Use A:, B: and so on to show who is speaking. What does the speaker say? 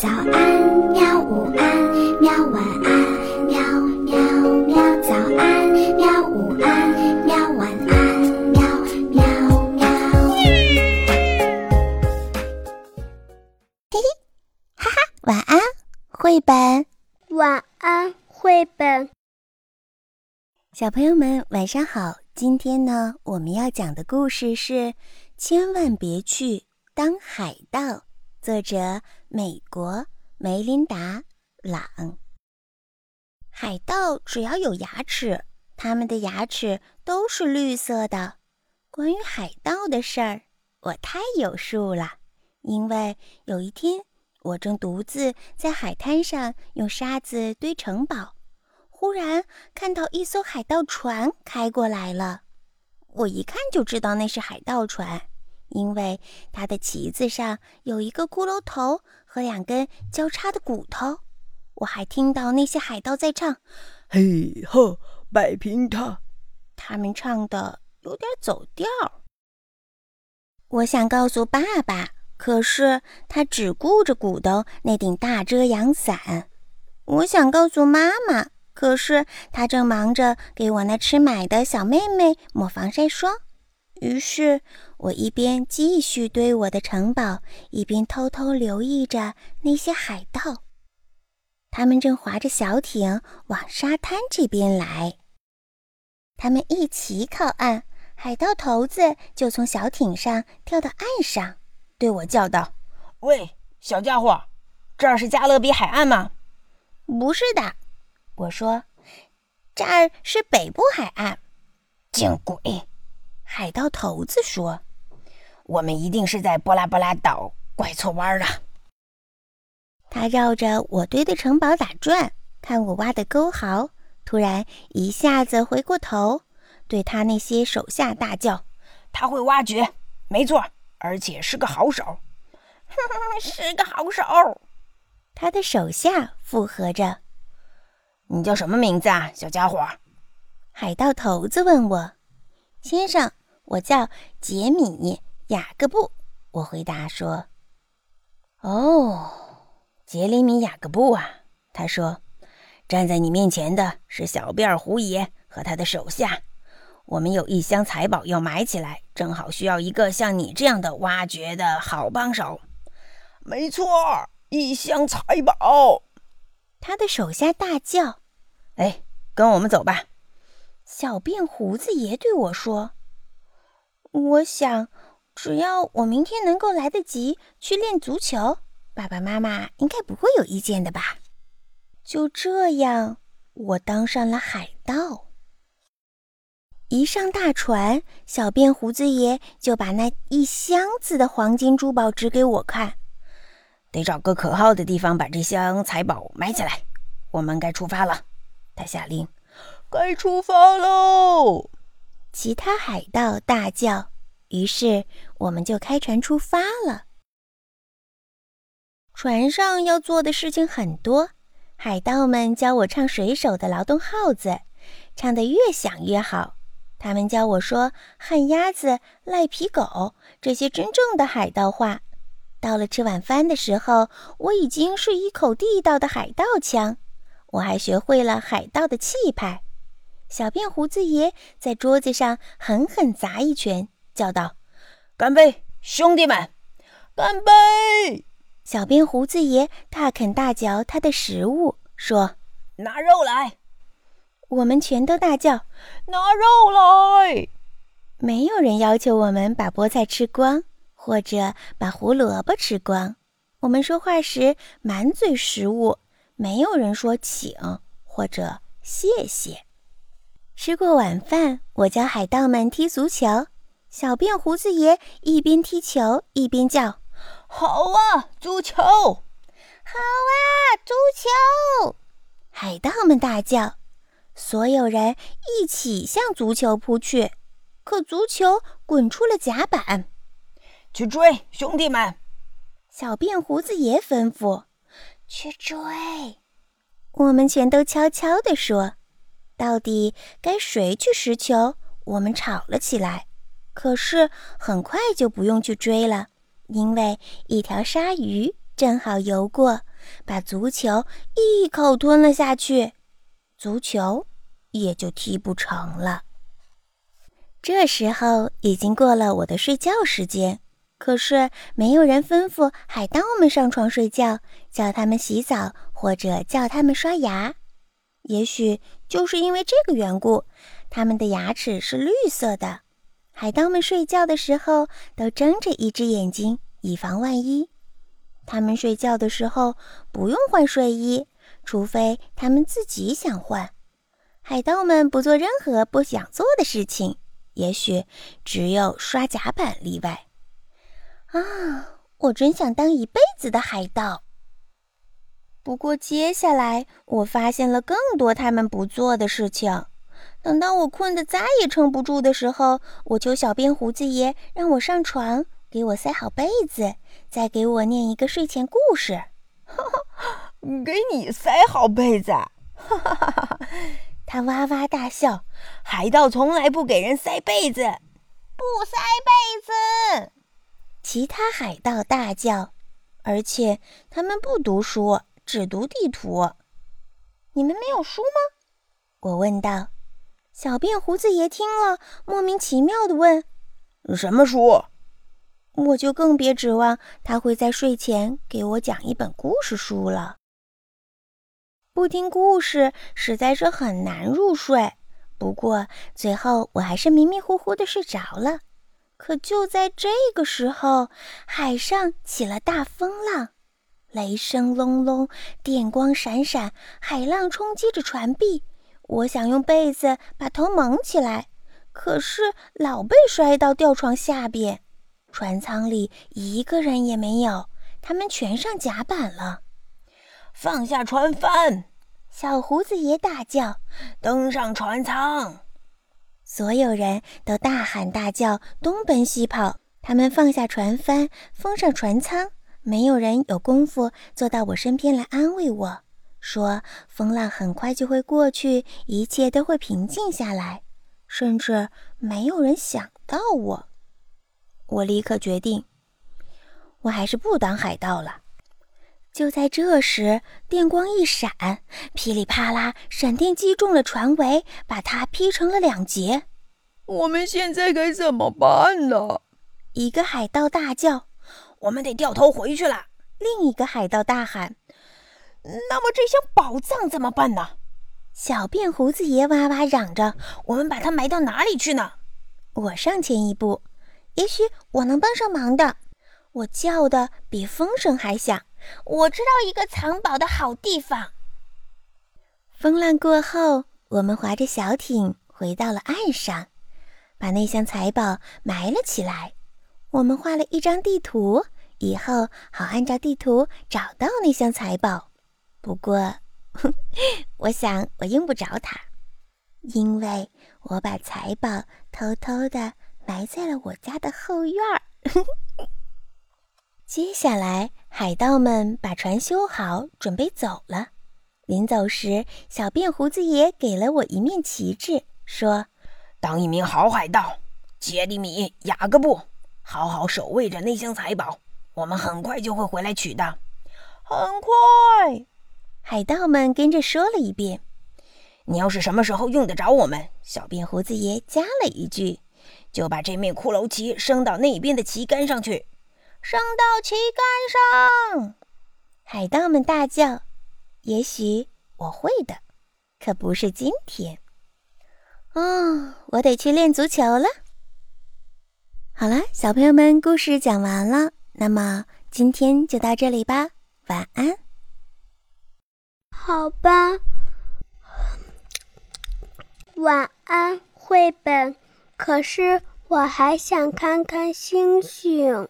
A: 早安，喵！午安，喵！晚安，喵喵喵！早安，喵！午安，喵！晚安，喵喵喵！
B: 嘿嘿，哈哈，晚安，绘本。
C: 晚安，绘本。
B: 小朋友们，晚上好！今天呢，我们要讲的故事是《千万别去当海盗》，作者美国梅琳达·朗。海盗只要有牙齿，他们的牙齿都是绿色的。关于海盗的事儿，我太有数了，因为有一天，我正独自在海滩上用沙子堆城堡。忽然看到一艘海盗船开过来了，我一看就知道那是海盗船，因为它的旗子上有一个骷髅头和两根交叉的骨头。我还听到那些海盗在唱：“
D: 嘿呵，摆平他。”
B: 他们唱的有点走调。我想告诉爸爸，可是他只顾着鼓捣那顶大遮阳伞。我想告诉妈妈。可是他正忙着给我那吃买的小妹妹抹防晒霜，于是我一边继续堆我的城堡，一边偷偷留意着那些海盗。他们正划着小艇往沙滩这边来。他们一起靠岸，海盗头子就从小艇上跳到岸上，对我叫道：“
E: 喂，小家伙，这儿是加勒比海岸吗？”“
B: 不是的。”我说：“这儿是北部海岸。”
E: 见鬼！
B: 海盗头子说：“
E: 我们一定是在波拉波拉岛拐错弯了。”
B: 他绕着我堆的城堡打转，看我挖的沟壕，突然一下子回过头，对他那些手下大叫：“
E: 他会挖掘，没错，而且是个好手。”
C: 是个好手。
B: 他的手下附和着。
E: 你叫什么名字啊，小家伙？
B: 海盗头子问我。先生，我叫杰米·雅各布。我回答说。
E: 哦，杰里米·雅各布啊，他说，站在你面前的是小辫胡爷和他的手下。我们有一箱财宝要埋起来，正好需要一个像你这样的挖掘的好帮手。
D: 没错，一箱财宝。
B: 他的手下大叫。
E: 哎，跟我们走吧。
B: 小辫胡子爷对我说：“我想，只要我明天能够来得及去练足球，爸爸妈妈应该不会有意见的吧。”就这样，我当上了海盗。一上大船，小辫胡子爷就把那一箱子的黄金珠宝指给我看。
E: 得找个可靠的地方把这箱财宝埋起来。我们该出发了。他下令：“
D: 该出发喽！”
B: 其他海盗大叫。于是我们就开船出发了。船上要做的事情很多，海盗们教我唱水手的劳动号子，唱得越响越好。他们教我说“旱鸭子”“赖皮狗”这些真正的海盗话。到了吃晚饭的时候，我已经是一口地道的海盗腔。我还学会了海盗的气派。小辫胡子爷在桌子上狠狠砸一拳，叫道：“
E: 干杯，兄弟们！
D: 干杯！”
B: 小辫胡子爷大啃大嚼他的食物，说：“
E: 拿肉来！”
B: 我们全都大叫：“
D: 拿肉来！”
B: 没有人要求我们把菠菜吃光，或者把胡萝卜吃光。我们说话时满嘴食物。没有人说请或者谢谢。吃过晚饭，我教海盗们踢足球。小辫胡子爷一边踢球一边叫：“
D: 好啊，足球！
C: 好啊，足球！”
B: 海盗们大叫。所有人一起向足球扑去，可足球滚出了甲板。
E: 去追，兄弟们！
B: 小辫胡子爷吩咐。
C: 去追！
B: 我们全都悄悄地说：“到底该谁去拾球？”我们吵了起来。可是很快就不用去追了，因为一条鲨鱼正好游过，把足球一口吞了下去，足球也就踢不成了。这时候已经过了我的睡觉时间，可是没有人吩咐海盗们上床睡觉，叫他们洗澡或者叫他们刷牙。也许就是因为这个缘故，他们的牙齿是绿色的。海盗们睡觉的时候都睁着一只眼睛，以防万一。他们睡觉的时候不用换睡衣，除非他们自己想换。海盗们不做任何不想做的事情，也许只有刷甲板例外。啊，我真想当一辈子的海盗。不过接下来我发现了更多他们不做的事情。等到我困得再也撑不住的时候，我求小辫胡子爷让我上床，给我塞好被子，再给我念一个睡前故事。
D: 给你塞好被子？
B: 哈哈哈哈他哇哇大笑。
E: 海盗从来不给人塞被子，
C: 不塞被子。
B: 其他海盗大叫，而且他们不读书，只读地图。你们没有书吗？我问道。小辫胡子爷听了，莫名其妙地问：“
D: 什么书？”
B: 我就更别指望他会在睡前给我讲一本故事书了。不听故事实在是很难入睡。不过最后我还是迷迷糊糊的睡着了。可就在这个时候，海上起了大风浪，雷声隆隆，电光闪闪，海浪冲击着船壁。我想用被子把头蒙起来，可是老被摔到吊床下边。船舱里一个人也没有，他们全上甲板了。
E: 放下船帆！
B: 小胡子爷大叫：“
E: 登上船舱！”
B: 所有人都大喊大叫，东奔西跑。他们放下船帆，封上船舱。没有人有功夫坐到我身边来安慰我。说风浪很快就会过去，一切都会平静下来。甚至没有人想到我。我立刻决定，我还是不当海盗了。就在这时，电光一闪，噼里啪啦，闪电击中了船桅，把它劈成了两截。
D: 我们现在该怎么办呢？
B: 一个海盗大叫：“
E: 我们得掉头回去了。”
B: 另一个海盗大喊。
E: 那么这箱宝藏怎么办呢？
B: 小辫胡子爷哇哇嚷着：“
E: 我们把它埋到哪里去呢？”
B: 我上前一步，也许我能帮上忙的。我叫的比风声还响：“
C: 我知道一个藏宝的好地方。”
B: 风浪过后，我们划着小艇回到了岸上，把那箱财宝埋了起来。我们画了一张地图，以后好按照地图找到那箱财宝。不过，我想我用不着它，因为我把财宝偷偷的埋在了我家的后院儿。接下来，海盗们把船修好，准备走了。临走时，小辫胡子爷给了我一面旗帜，说：“
E: 当一名好海盗，杰里米·雅各布，好好守卫着那箱财宝，我们很快就会回来取的。
D: 很快。”
B: 海盗们跟着说了一遍：“
E: 你要是什么时候用得着我们？”
B: 小辫胡子爷加了一句：“
E: 就把这面骷髅旗升到那边的旗杆上去。”
C: 升到旗杆上！
B: 海盗们大叫：“也许我会的，可不是今天。”哦，我得去练足球了。好了，小朋友们，故事讲完了，那么今天就到这里吧，晚安。
C: 好吧，晚安，绘本。可是我还想看看星星。